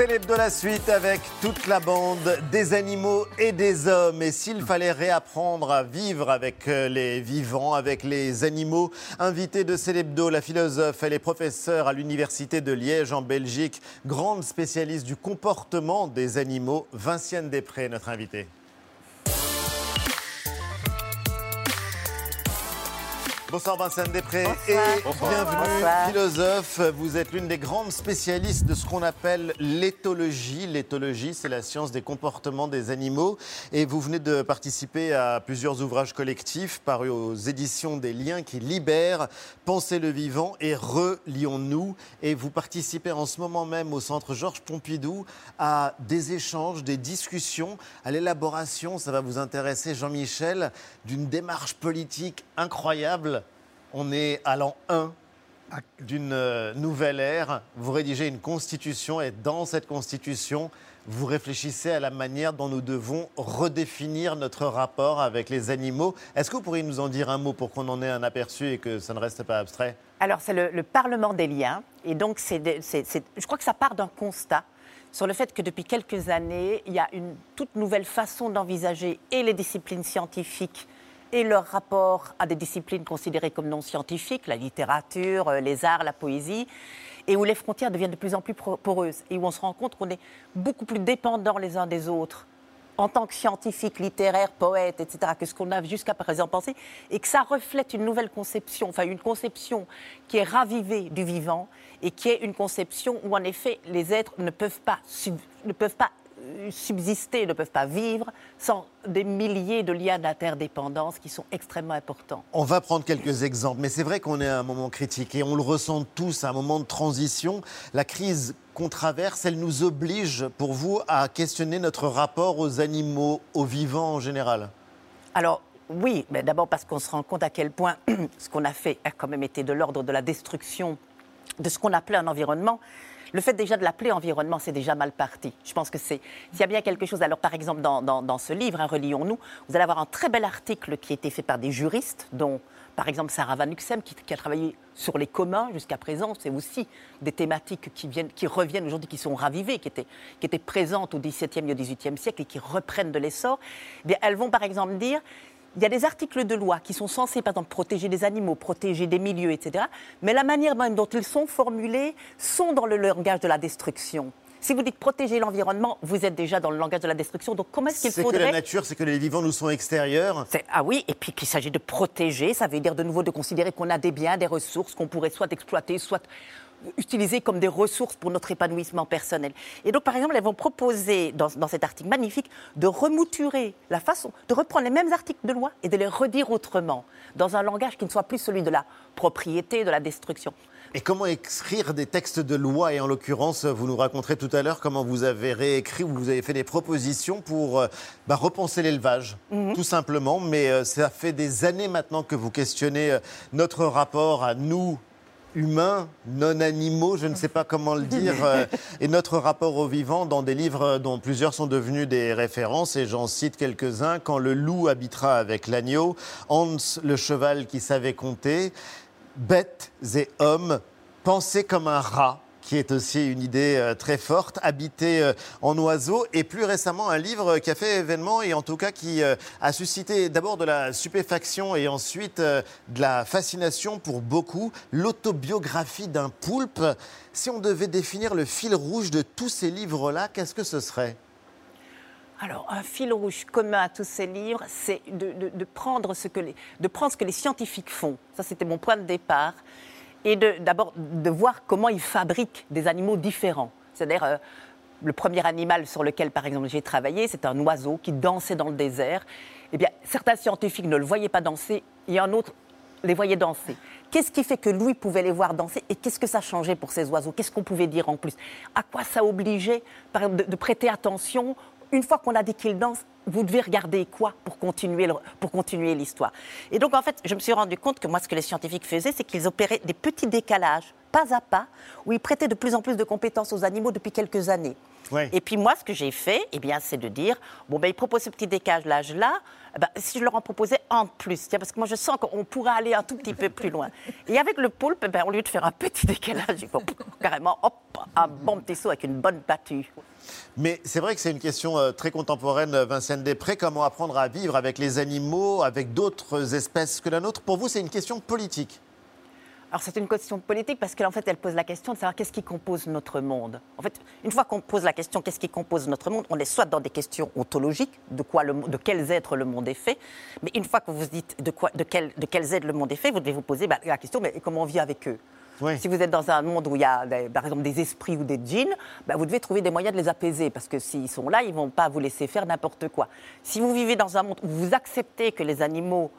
C'est l'hebdo la suite avec toute la bande des animaux et des hommes. Et s'il fallait réapprendre à vivre avec euh, les vivants, avec les animaux, invité de Célébdo, la philosophe, elle est professeure à l'université de Liège en Belgique, grande spécialiste du comportement des animaux. Vinciane Després, notre invitée. Bonsoir Vincent Després. Et bienvenue philosophe. Vous êtes l'une des grandes spécialistes de ce qu'on appelle l'éthologie. L'éthologie, c'est la science des comportements des animaux. Et vous venez de participer à plusieurs ouvrages collectifs parus aux éditions des Liens qui libèrent, Pensez le vivant et Relions-nous. Et vous participez en ce moment même au centre Georges Pompidou à des échanges, des discussions, à l'élaboration, ça va vous intéresser Jean-Michel, d'une démarche politique incroyable on est à l'an 1 d'une euh, nouvelle ère. Vous rédigez une constitution et dans cette constitution, vous réfléchissez à la manière dont nous devons redéfinir notre rapport avec les animaux. Est-ce que vous pourriez nous en dire un mot pour qu'on en ait un aperçu et que ça ne reste pas abstrait? Alors, c'est le, Parlement des liens. Et donc, je crois que ça part d'un constat sur le fait que depuis quelques années, il y a une toute nouvelle façon d'envisager et les disciplines scientifiques et leur rapport à des disciplines considérées comme non scientifiques, la littérature, euh, les arts, la poésie, et où les frontières deviennent de plus en plus poreuses, et où on se rend compte qu'on est beaucoup plus dépendants les uns des autres en tant que scientifiques, littéraires, poètes, etc., que ce qu'on a jusqu'à présent pensé, et que ça reflète une nouvelle conception, enfin une conception qui est ravivée du vivant, et qui est une conception où en effet les êtres ne peuvent pas, ne peuvent pas subsister, ne peuvent pas vivre sans des milliers de liens d'interdépendance qui sont extrêmement importants. On va prendre quelques exemples, mais c'est vrai qu'on est à un moment critique et on le ressent tous, à un moment de transition. La crise qu'on traverse, elle nous oblige, pour vous, à questionner notre rapport aux animaux, aux vivants en général? Alors, oui, mais d'abord parce qu'on se rend compte à quel point ce qu'on a fait a quand même été de l'ordre de la destruction de ce qu'on appelait un environnement le fait déjà de l'appeler environnement, c'est déjà mal parti. Je pense que c'est. S'il y a bien quelque chose. Alors, par exemple, dans, ce livre, hein, Relions-nous, vous allez avoir un très bel article qui a été fait par des juristes, dont, par exemple, Sarah Van Uxem, qui, a travaillé sur les communs jusqu'à présent. C'est aussi des thématiques qui, viennent, qui reviennent aujourd'hui, qui sont ravivées, qui étaient, qui étaient présentes au XVIIe et au XVIIIe siècle et qui reprennent de l'essor. Eh elles vont, par exemple, dire il y a des articles de loi qui sont censés, par exemple, protéger des animaux, protéger des milieux, etc. Mais la manière même dont ils sont formulés sont dans le langage de la destruction. Si vous dites protéger l'environnement, vous êtes déjà dans le langage de la destruction. Donc comment est-ce qu'il faudrait... C'est que la nature, c'est que les vivants nous sont extérieurs. Ah oui, et puis qu'il s'agit de protéger, ça veut dire de nouveau de considérer qu'on a des biens, des ressources qu'on pourrait soit exploiter, soit utilisées comme des ressources pour notre épanouissement personnel. Et donc, par exemple, elles vont proposer, dans, cet article magnifique, de remouturer la façon, de reprendre les mêmes articles de loi et de les redire autrement, dans un langage qui ne soit plus celui de la propriété, de la destruction. Et comment écrire des textes de loi Et en l'occurrence, vous nous raconterez tout à l'heure comment vous avez réécrit ou vous avez fait des propositions pour euh, bah, repenser l'élevage, mhm. tout simplement. Mais euh, ça fait des années maintenant que vous questionnez euh, notre rapport à nous, humains, non animaux, je ne sais pas comment le dire, euh, et notre rapport au vivant dans des livres dont plusieurs sont devenus des références, et j'en cite quelques-uns. Quand le loup habitera avec l'agneau, Hans le cheval qui savait compter, bêtes et hommes, pensez comme un rat qui est aussi une idée euh, très forte, habiter euh, en oiseau, et plus récemment un livre qui a fait événement et en tout cas qui euh, a suscité d'abord de la stupéfaction et ensuite de la fascination pour beaucoup, l'autobiographie d'un poulpe. Si on devait définir le fil rouge de tous ces livres-là, qu'est-ce que ce serait? Alors, un fil rouge commun à tous ces livres, c'est de, prendre ce que de prendre ce que les scientifiques font. Ça, c'était mon point de départ et d'abord de, voir comment ils fabriquent des animaux différents. C'est-à-dire, euh, le premier animal sur lequel, par exemple, j'ai travaillé, c'est un oiseau qui dansait dans le désert. Eh bien, certains scientifiques ne le voyaient pas danser, et un autre les voyait danser. Qu'est-ce qui fait que lui pouvait les voir danser et qu'est-ce que ça changeait pour ces oiseaux? Qu'est-ce qu'on pouvait dire en plus? À quoi ça obligeait, par exemple, de prêter attention une fois qu'on a dit qu'ils dansent vous devez regarder quoi pour continuer, pour continuer l'histoire. Et donc, en fait, je me suis rendu compte que moi, ce que les scientifiques faisaient, c'est qu'ils opéraient des petits décalages, pas à pas, où ils prêtaient de plus en plus de compétences aux animaux depuis quelques années. Et puis moi, ce que j'ai fait, eh bien, c'est de dire, bon, ben, ils proposent ce petit décalage-là, eh ben, si je leur en proposais un de plus, parce que moi je sens qu'on pourrait aller un tout petit peu plus loin. Et avec le poulpe, eh ben, au lieu de faire un petit décalage, carrément hop, un bon petit saut avec une bonne battue. Mais c'est vrai que c'est une question euh, très contemporaine, Vincent Després. Comment apprendre à vivre avec les animaux, avec d'autres espèces que la nôtre? Pour vous, c'est une question politique alors c'est une question politique parce qu'en fait elle pose la question de savoir qu'est-ce qui compose notre monde. En fait, une fois qu'on pose la question qu'est-ce qui compose notre monde, on est soit dans des questions ontologiques, de, quoi le, de quels êtres le monde est fait, mais une fois que vous dites de, quoi, de, quel, de quels êtres le monde est fait, vous devez vous poser bah, la question mais comment on vit avec eux? Si vous êtes dans un monde où il y a, par exemple, des esprits ou des djinns, bah, vous devez trouver des moyens de les apaiser, parce que s'ils sont là, ils ne vont pas vous laisser faire n'importe quoi. Si vous vivez dans un monde où vous acceptez que les animaux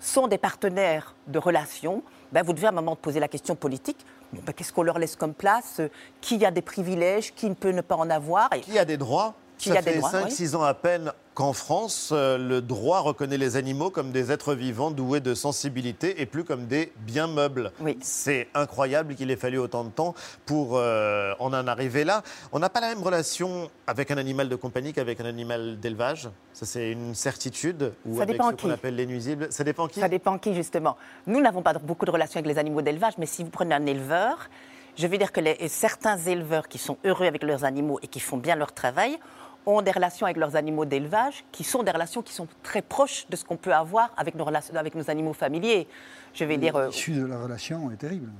sont des partenaires de relations, ben, vous devez à un moment poser la question politique. Ben, qu'est-ce qu'on leur laisse comme place? Qui a des privilèges? Qui ne peut ne pas en avoir? Qui a des droits? Qui Ça fait 5-6 ans à peine qu'en France, euh, le droit reconnaît les animaux comme des êtres vivants doués de sensibilité et plus comme des biens meubles. C'est incroyable qu'il ait fallu autant de temps pour euh, en en arriver là. On n'a pas la même relation avec un animal de compagnie qu'avec un animal d'élevage. Ça, c'est une certitude. Ou Ça avec dépend ce qu'on appelle les nuisibles. Ça dépend qui? Ça dépend qui, justement. Nous n'avons pas beaucoup de relations avec les animaux d'élevage, mais si vous prenez un éleveur, je veux dire que les, certains éleveurs qui sont heureux avec leurs animaux et qui font bien leur travail ont des relations avec leurs animaux d'élevage qui sont des relations qui sont très proches de ce qu'on peut avoir avec nos, avec nos animaux familiers. Je vais dire. Euh, l'issue de la relation est terrible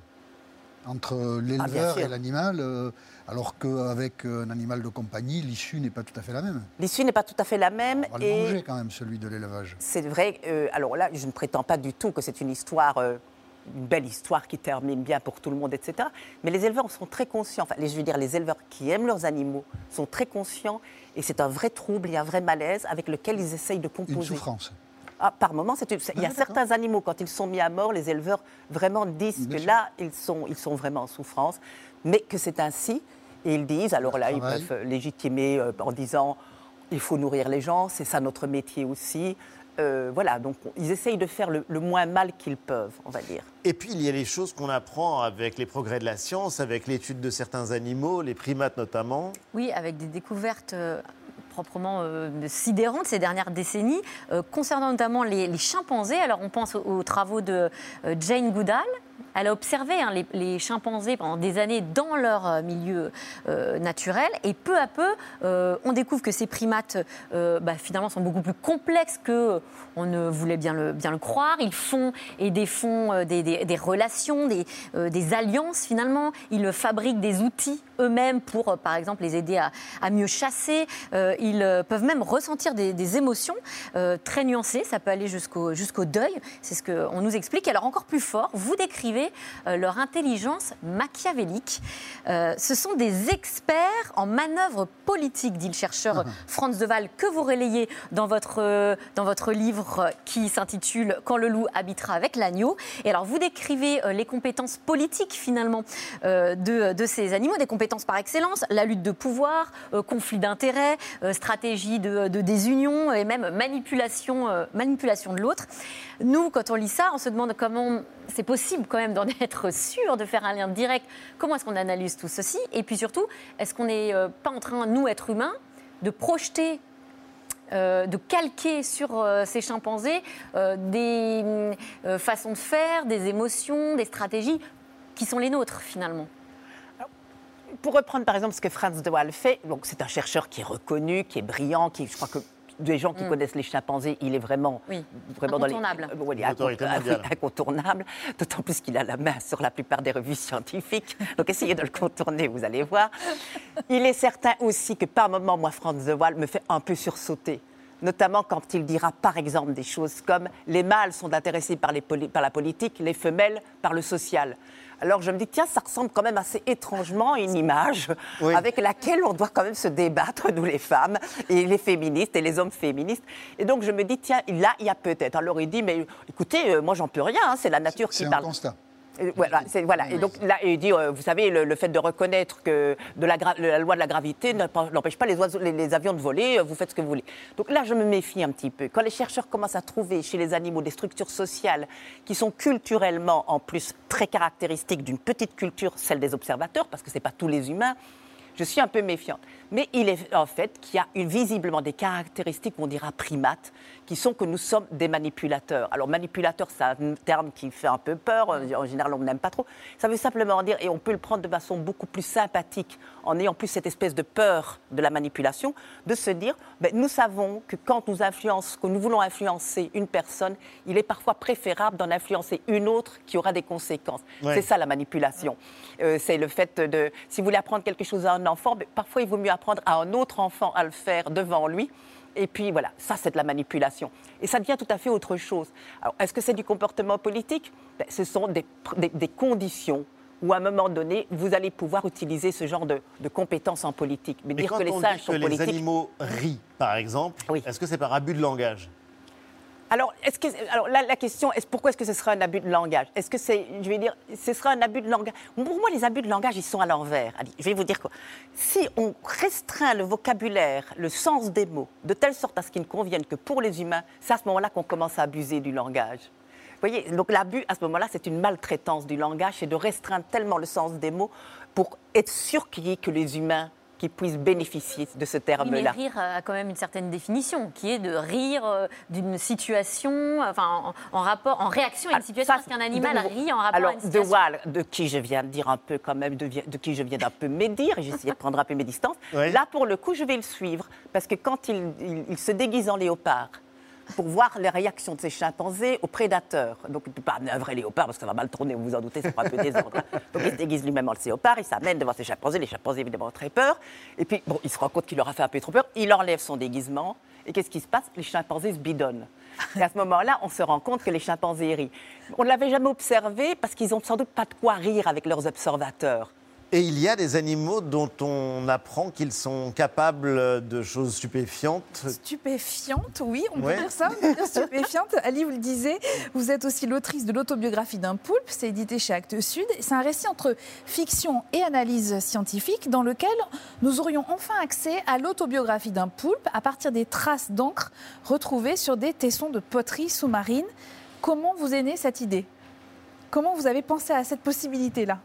entre l'éleveur ah, et l'animal, euh, alors qu'avec un animal de compagnie, l'issue n'est pas tout à fait la même. L'issue n'est pas tout à fait la même. On va le manger quand même, celui de l'élevage. C'est vrai. Euh, alors là, je ne prétends pas du tout que c'est une histoire une belle histoire qui termine bien pour tout le monde, etc. Mais les éleveurs sont très conscients, enfin, je veux dire, les éleveurs qui aiment leurs animaux sont très conscients et c'est un vrai trouble et un vrai malaise avec lequel ils essayent de composer. Une souffrance. Ah, par moment, il y a ah, certains animaux, quand ils sont mis à mort, les éleveurs vraiment disent que là, ils sont, ils sont vraiment en souffrance, mais que c'est ainsi. Et ils disent, alors là, ils peuvent légitimer euh, en disant il faut nourrir les gens, c'est ça notre métier aussi. Euh, voilà, donc ils essayent de faire le, moins mal qu'ils peuvent, on va dire. Et puis il y a les choses qu'on apprend avec les progrès de la science, avec l'étude de certains animaux, les primates notamment. Oui, avec des découvertes euh, proprement euh, sidérantes ces dernières décennies, concernant notamment les, chimpanzés. Alors on pense aux travaux de Jane Goodall, elle a observé hein, les, chimpanzés pendant des années dans leur euh, milieu euh, naturel et peu à peu, euh, on découvre que ces primates, bah, sont beaucoup plus complexes que on ne voulait bien le, croire. Ils font et défont des, relations, des, alliances finalement. Ils fabriquent des outils eux-mêmes pour, par exemple, les aider à, à mieux chasser. ils peuvent même ressentir des, émotions très nuancées. Ça peut aller jusqu'au jusqu'au deuil. C'est ce qu'on nous explique. Alors encore plus fort, vous décrivez euh, leur intelligence machiavélique. Euh, ce sont des experts en manœuvre politique, dit le chercheur ah. Franz Deval, que vous relayez dans votre, euh, dans votre livre qui s'intitule Quand le loup habitera avec l'agneau. Et alors, vous décrivez les compétences politiques, finalement, de, de, ces animaux, des compétences par excellence, la lutte de pouvoir, conflit d'intérêts, stratégie de, désunion et même manipulation, manipulation de l'autre. Nous, quand on lit ça, on se demande comment c'est possible quand même d'en être sûr, de faire un lien direct. Comment est-ce qu'on analyse tout ceci? Et puis surtout, est-ce qu'on n'est euh, pas en train, nous, êtres humains, de projeter euh, de calquer sur euh, ces chimpanzés des façons de faire, des émotions, des stratégies qui sont les nôtres finalement? Pour reprendre par exemple ce que Franz de Waal fait, c'est un chercheur qui est reconnu, qui est brillant, qui, je crois que des gens qui mm. connaissent les chimpanzés, il est vraiment, vraiment incontournable. Dans les, incontournable, d'autant plus qu'il a la main sur la plupart des revues scientifiques. Donc essayez de le contourner, vous allez voir. Il est certain aussi que par moments, moi, Franz The Waal me fait un peu sursauter notamment quand il dira par exemple des choses comme les mâles sont intéressés par, les par la politique, les femelles par le social. Alors je me dis, tiens, ça ressemble quand même assez étrangement à une image avec laquelle on doit quand même se débattre, nous les femmes, et les féministes et les hommes féministes. Et donc je me dis, tiens, là, il y a peut-être. Alors il dit, mais écoutez, euh, moi j'en peux rien, hein, c'est la nature qui parle. C'est un constat. Voilà, voilà. Et donc là, il dit, euh, vous savez, le, fait de reconnaître que de la, loi de la gravité n'empêche pas les, oiseaux, les, avions de voler, euh, vous faites ce que vous voulez. Donc là, je me méfie un petit peu. Quand les chercheurs commencent à trouver chez les animaux des structures sociales qui sont culturellement, en plus, très caractéristiques d'une petite culture, celle des observateurs, parce que ce n'est pas tous les humains, je suis un peu méfiante. Mais il est en fait qu'il y a visiblement des caractéristiques, on dira primates, qui sont que nous sommes des manipulateurs. Alors manipulateur, c'est un terme qui fait un peu peur, en général on n'aime pas trop. Ça veut simplement dire, et on peut le prendre de façon beaucoup plus sympathique, en ayant plus cette espèce de peur de la manipulation, de se dire, ben, nous savons que quand nous influences, que nous voulons influencer une personne, il est parfois préférable d'en influencer une autre qui aura des conséquences. C'est ça la manipulation. Euh, c'est le fait de, si vous voulez apprendre quelque chose à un enfant, ben, parfois il vaut mieux apprendre à un autre enfant à le faire devant lui. Et puis voilà, ça c'est de la manipulation. Et ça devient tout à fait autre chose. Alors, est-ce que c'est du comportement politique? Ben, Ce sont des, des, conditions où à un moment donné, vous allez pouvoir utiliser ce genre de, de compétences en politique. Mais, dire que les singes sont que les animaux rient, par exemple, est-ce que c'est par abus de langage? Alors, la question, est pourquoi est-ce que ce sera un abus de langage? Est-ce que c'est, je vais dire, ce sera un abus de langage? Pour moi, les abus de langage, ils sont à l'envers. Je vais vous dire quoi. Si on restreint le vocabulaire, le sens des mots, de telle sorte à ce qu'ils ne conviennent que pour les humains, c'est à ce moment-là qu'on commence à abuser du langage. Vous voyez, donc l'abus, à ce moment-là, c'est une maltraitance du langage, c'est de restreindre tellement le sens des mots pour être sûr que les humains qui puissent bénéficier de ce terme-là. mais rire a quand même une certaine définition, qui est de rire euh, d'une situation, enfin, en, rapport, en réaction à une situation, parce qu'un animal rit en rapport alors, à une situation. Alors, de de qui je viens de dire un peu quand même, de, de qui je viens d'un peu médire, et j'essaie de prendre un peu mes distances, là, pour le coup, je vais le suivre, parce que quand il se déguise en léopard, pour voir les réactions de ces chimpanzés aux prédateurs. Donc, pas un vrai léopard parce que ça va mal tourner, vous vous en doutez, c'est un peu désordre. Donc, il se déguise lui-même en léopard, il s'amène devant ces chimpanzés. Les chimpanzés, évidemment, ont très peur. Et puis, bon, il se rend compte qu'il leur a fait un peu trop peur. Il enlève son déguisement. Et qu'est-ce qui se passe? Les chimpanzés se bidonnent. Et à ce moment-là, on se rend compte que les chimpanzés rient. On ne l'avait jamais observé parce qu'ils n'ont sans doute pas de quoi rire avec leurs observateurs. Et il y a des animaux dont on apprend qu'ils sont capables de choses stupéfiantes. Stupéfiantes, oui, on peut dire ça, on peut dire stupéfiantes. Ali, vous le disiez, vous êtes aussi l'autrice de l'autobiographie d'un poulpe, c'est édité chez Actes Sud. C'est un récit entre fiction et analyse scientifique dans lequel nous aurions enfin accès à l'autobiographie d'un poulpe à partir des traces d'encre retrouvées sur des tessons de poterie sous-marine. Comment vous est née cette idée? Comment vous avez pensé à cette possibilité-là?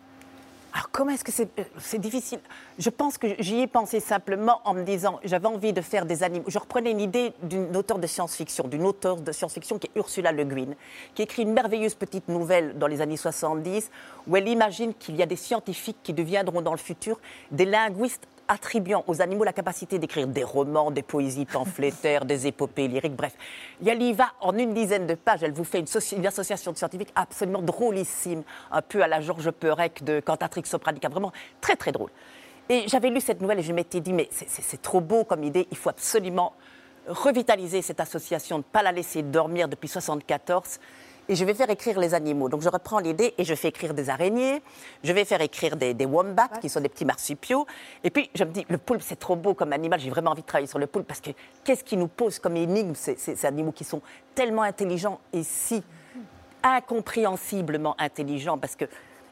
Alors comment est-ce que euh, c'est difficile? Je pense que j'y ai pensé simplement en me disant, j'avais envie de faire des animaux. Je reprenais une idée d'une auteure de science-fiction, d'une auteure de science-fiction qui est Ursula Le Guin, qui écrit une merveilleuse petite nouvelle dans les années 70 où elle imagine qu'il y a des scientifiques qui deviendront dans le futur des linguistes attribuant aux animaux la capacité d'écrire des romans, des poésies pamphlétaires, des épopées lyriques, bref. Elle y va en une dizaine de pages. Elle vous fait une, association de scientifiques absolument drôlissime, un peu à la Georges Perec de Cantatrix Sopranica, vraiment très très drôle. Et j'avais lu cette nouvelle et je m'étais dit, mais c'est trop beau comme idée, il faut absolument revitaliser cette association, ne pas la laisser dormir depuis 1974 et je vais faire écrire les animaux. Donc je reprends l'idée et je fais écrire des araignées, je vais faire écrire des, wombats, qui sont des petits marsupiaux. Et puis je me dis, le poulpe, c'est trop beau comme animal, j'ai vraiment envie de travailler sur le poulpe parce que qu'est-ce qui nous pose comme énigme ces, ces, animaux qui sont tellement intelligents et si incompréhensiblement intelligents? Parce que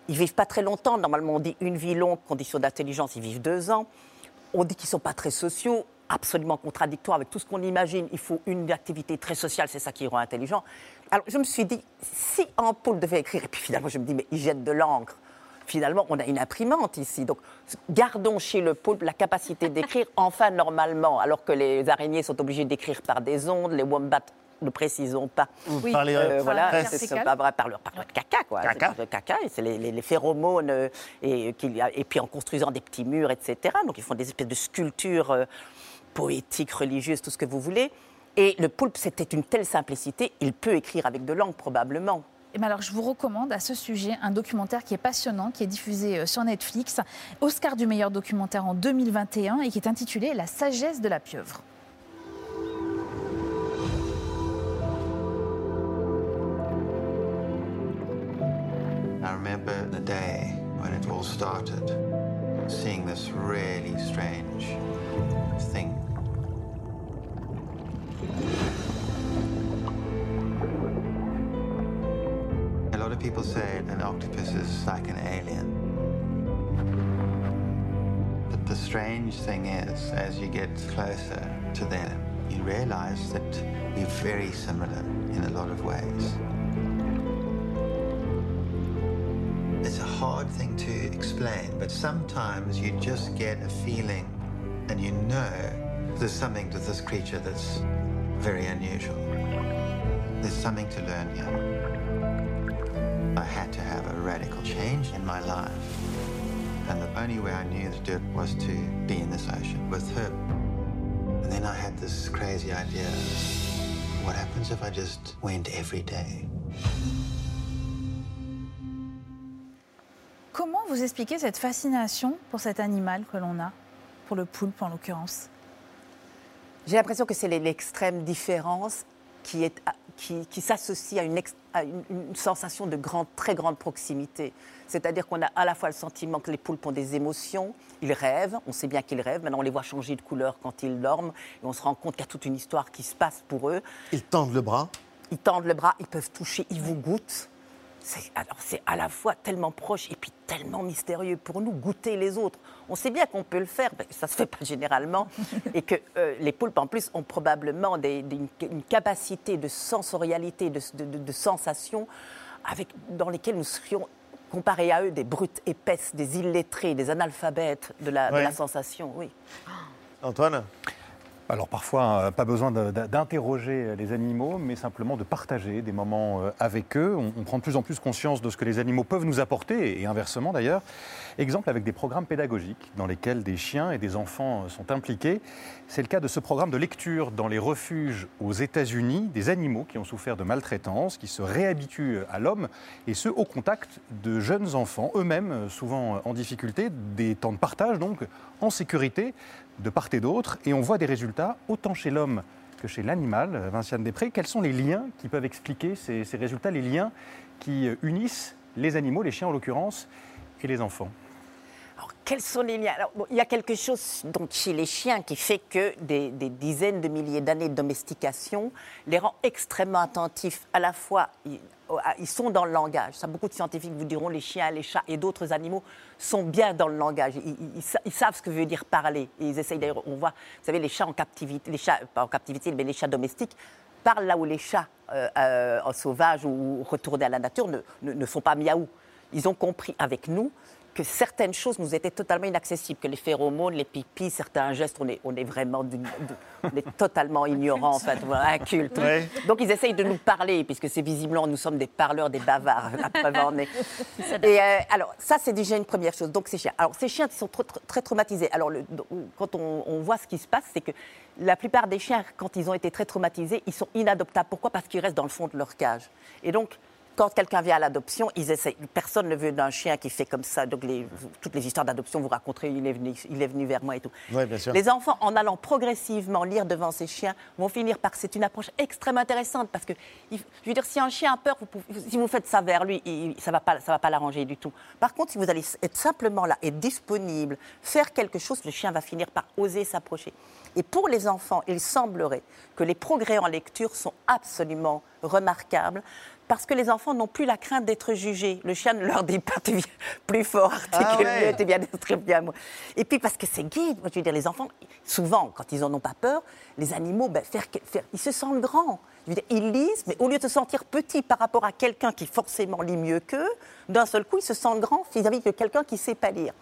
ils vivent pas très longtemps. Normalement, on dit une vie longue, condition d'intelligence, ils vivent deux ans. On dit qu'ils sont pas très sociaux absolument contradictoire avec tout ce qu'on imagine. Il faut une activité très sociale, c'est ça qui rend intelligent. Alors je me suis dit, si un poulpe devait écrire, et puis finalement je me dis, mais il jette de l'encre. Finalement, on a une imprimante ici. Donc, gardons chez le poulpe la capacité d'écrire, enfin normalement, alors que les araignées sont obligées d'écrire par des ondes, les wombats ne précisons pas. Oui. Par euh, voilà, c'est pas vrai, par, le, caca, quoi. Caca. Le caca, c'est les, phéromones, euh, et, et, puis en construisant des petits murs, etc. Donc ils font des espèces de sculptures euh, poétique, religieuse, tout ce que vous voulez. Et le poulpe, c'était une telle simplicité, il peut écrire avec de langue probablement. Et eh alors, je vous recommande à ce sujet un documentaire qui est passionnant, qui est diffusé euh, sur Netflix, Oscar du meilleur documentaire en 2021 et qui est intitulé La sagesse de la pieuvre. I remember the day when it all started, seeing this really strange thing an octopus is like an alien. But the strange thing is, as you get closer to them, you realize that we're very similar in a lot of ways. It's a hard thing to explain, but sometimes you just get a feeling and you know there's something to this creature that's very unusual. There's something to learn here. I had to have a radical change in my life. And the only way I knew to do it was to be in this ocean with her. And then I had this crazy idea. What happens if I just went every day? Comment vous expliquez cette fascination pour cet animal que l'on a, pour le poulpe en l'occurrence? J'ai l'impression que c'est l'extrême différence qui, est, qui, qui s'associe à, une, à une, une, sensation de grande, très grande proximité. C'est-à-dire qu'on a à la fois le sentiment que les poulpes ont des émotions, ils rêvent, on sait bien qu'ils rêvent, maintenant on les voit changer de couleur quand ils dorment, et on se rend compte qu'il y a toute une histoire qui se passe pour eux. Ils tendent le bras Ils tendent le bras, ils peuvent toucher, ils vous goûtent. Alors c'est à la fois tellement proche et puis tellement mystérieux pour nous, goûter les autres. On sait bien qu'on peut le faire, mais ça ne se fait pas généralement. et que euh, les poulpes en plus ont probablement des, des, une capacité de sensorialité, de, de, de sensation avec, dans lesquelles nous serions comparés à eux des brutes épaisses, des illettrés, des analphabètes de la, Ouais. de la sensation. Oui. Antoine? Alors parfois, euh, pas besoin d'interroger les animaux, mais simplement de partager des moments euh, avec eux. On, prend de plus en plus conscience de ce que les animaux peuvent nous apporter, et inversement d'ailleurs. Exemple avec des programmes pédagogiques dans lesquels des chiens et des enfants euh, sont impliqués. C'est le cas de ce programme de lecture dans les refuges aux États-Unis, des animaux qui ont souffert de maltraitance, qui se réhabituent à l'homme, et ce, au contact de jeunes enfants, eux-mêmes euh, souvent en difficulté, des temps de partage donc, en sécurité, de part et d'autre, et on voit des résultats autant chez l'homme que chez l'animal. Vinciane Després, quels sont les liens qui peuvent expliquer ces, résultats, les liens qui euh, unissent les animaux, les chiens en l'occurrence, et les enfants? Quels sont les liens? Alors, Il y a quelque chose donc, chez les chiens qui fait que des, des dizaines de milliers d'années de domestication les rend extrêmement attentifs. À la fois, ils, sont dans le langage. Beaucoup de scientifiques vous diront les chiens, les chats et d'autres animaux sont bien dans le langage. Ils, ils- ils sa- ils savent ce que veut dire parler. Ils essayent d'ailleurs, on voit, vous savez, les chats en captivité, les chats, pas en captivité, mais les chats domestiques parlent là où les chats euh, euh, en sauvage ou retournés à la nature ne, ne, ne font pas miaou. Ils ont compris avec nous que certaines choses nous étaient totalement inaccessibles, que les phéromones, les pipis, certains gestes, on est, on est vraiment on est totalement ignorants, en fait, incultes. Ouais. Donc ils essayent de nous parler, puisque c'est visiblement, nous sommes des parleurs, des bavards, la preuve en est. Et euh, alors, ça, c'est déjà une première chose. Donc, ces chiens. Alors, ces chiens qui sont trop- très traumatisés. Alors, le- quand on, on voit ce qui se passe, c'est que la plupart des chiens, quand ils ont été très traumatisés, ils sont inadoptables. Pourquoi? Parce qu'ils restent dans le fond de leur cage. Et donc, quand quelqu'un vient à l'adoption, ils essayent. Personne ne veut d'un chien qui fait comme ça. Donc, les- toutes les histoires d'adoption, vous raconterez, il est, venu, il est venu vers moi et tout. Oui, bien sûr. Les enfants, en allant progressivement lire devant ces chiens, vont finir par. C'est une approche extrêmement intéressante parce que, je veux dire, si un chien a peur, vous pouvez- si vous faites ça vers lui, il- ça ne va pas, ça va pas l'arranger du tout. Par contre, si vous allez être simplement là et disponible, faire quelque chose, le chien va finir par oser s'approcher. Et pour les enfants, il semblerait que les progrès en lecture sont absolument remarquables. Parce que les enfants n'ont plus la crainte d'être jugés. Le chien ne leur dit pas tu viens plus fort, articule Ah ouais. mieux, tu viens d'être bien. moi. Et puis parce que c'est guide, moi, je veux dire, les enfants, souvent, quand ils n'en ont pas peur, les animaux, ben, faire, faire- ils se sentent grands. Je veux dire, ils lisent, mais au lieu de se sentir petits par rapport à quelqu'un qui forcément lit mieux qu'eux, d'un seul coup, ils se sentent grands vis-à-vis de quelqu'un qui ne sait pas lire.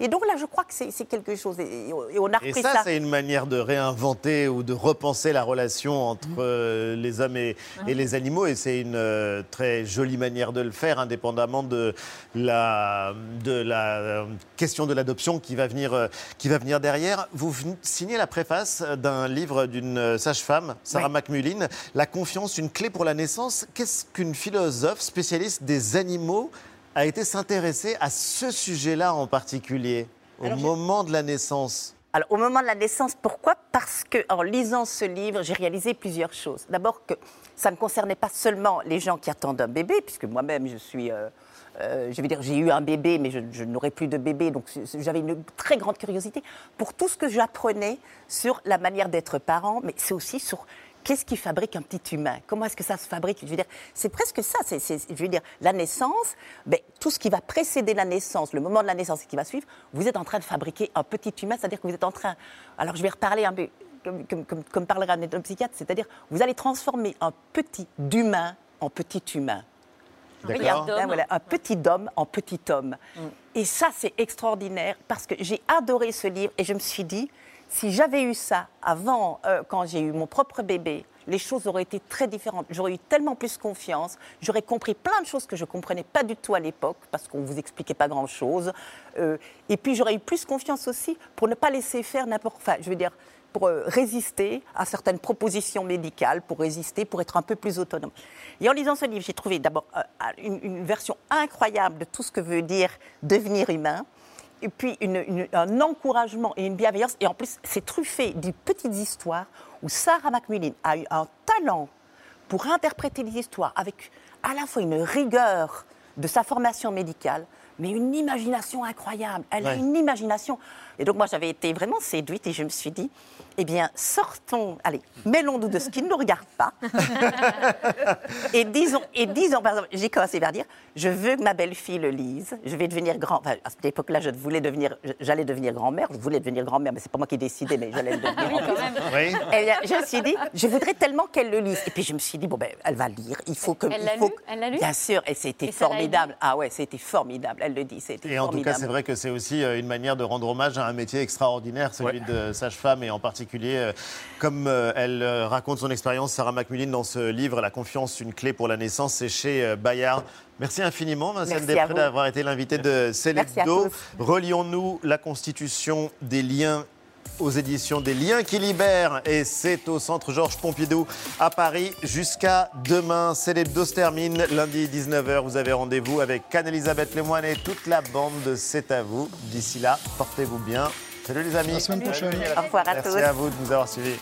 Et donc là, je crois que c'est quelque chose. Et, et on a Et repris ça, c'est une manière de réinventer ou de repenser la relation entre euh, les hommes et, et les animaux. Et c'est une euh, très jolie manière de le faire, indépendamment de la, de la euh, question de l'adoption qui, va venir, euh, qui va venir derrière. Vous signez la préface d'un livre d'une sage-femme, Sarah Ouais. McMullin, La confiance, une clé pour la naissance. Qu'est-ce qu'une philosophe spécialiste des animaux a été s'intéresser à ce sujet-là en particulier, au Alors, moment de la naissance Alors, au moment de la naissance, pourquoi? Parce que en lisant ce livre, j'ai réalisé plusieurs choses. D'abord que ça ne concernait pas seulement les gens qui attendent un bébé, puisque moi-même, je suis... euh, euh, je veux dire, j'ai eu un bébé, mais je, je n'aurai plus de bébé, donc j'avais une très grande curiosité pour tout ce que j'apprenais sur la manière d'être parent, mais c'est aussi sur qu'est-ce qui fabrique un petit humain? Comment est-ce que ça se fabrique? Je veux dire, c'est presque ça. c'est- c'est- je veux dire, la naissance, ben, tout ce qui va précéder la naissance, le moment de la naissance et qui va suivre, vous êtes en train de fabriquer un petit humain, c'est-à-dire que vous êtes en train. Alors, je vais reparler un peu comme, comme, comme, comme parlerait un psychiatre, c'est-à-dire vous allez transformer un petit d'humain en petit humain. D'accord. Hein, voilà, un petit homme en petit homme. Et ça, c'est extraordinaire parce que j'ai adoré ce livre et je me suis dit, si j'avais eu ça avant, euh, quand j'ai eu mon propre bébé, les choses auraient été très différentes. J'aurais eu tellement plus confiance, j'aurais compris plein de choses que je ne comprenais pas du tout à l'époque, parce qu'on ne vous expliquait pas grand-chose. Euh, et puis j'aurais eu plus confiance aussi pour ne pas laisser faire n'importe... Enfin, je veux dire, pour euh, résister à certaines propositions médicales, pour résister, pour être un peu plus autonome. Et en lisant ce livre, j'ai trouvé d'abord une, version incroyable de tout ce que veut dire devenir humain, et puis un encouragement et une bienveillance. Et en plus, c'est truffé de petites histoires où Sarah Macmillan a eu un talent pour interpréter les histoires avec à la fois une rigueur de sa formation médicale, mais une imagination incroyable. Elle a une imagination. Et donc moi, j'avais été vraiment séduite et je me suis dit, eh bien, sortons, allez, mêlons-nous de ce qui ne nous regarde pas. et disons, et disons, par exemple, j'ai commencé par dire, je veux que ma belle-fille le lise, je vais devenir grand. Enfin, à cette époque-là, je voulais devenir, j'allais devenir grand-mère, je voulais devenir grand-mère, mais c'est pas moi qui décidais, mais j'allais le devenir. oui, quand même. Oui. Et bien, je me suis dit, je voudrais tellement qu'elle le lise. Et puis je me suis dit, bon ben, elle va lire, il faut que. Elle l'a lu Elle l'a lu Bien sûr, et c'était formidable. Ah ouais, c'était formidable. Elle le dit, c'était. Et en tout cas, c'est vrai que c'est aussi euh, une manière de rendre hommage à un métier extraordinaire, celui de sage-femme, et en particulier, euh, comme euh, elle raconte son expérience, Sarah Macmillan, dans ce livre, La confiance, une clé pour la naissance, c'est chez Bayard. Merci infiniment, Vincent Després, d'avoir été l'invité de Célébdo. Relions-nous la constitution des liens aux éditions des Liens qui libèrent et c'est au centre Georges Pompidou à Paris jusqu'à demain. Célébdo se termine lundi 19h. Vous avez rendez-vous avec Anne-Elisabeth Lemoine et toute la bande de C'est à vous. D'ici là, portez-vous bien. Salut les amis. À la semaine prochaine. Au revoir à tous. Merci à vous de nous avoir suivis.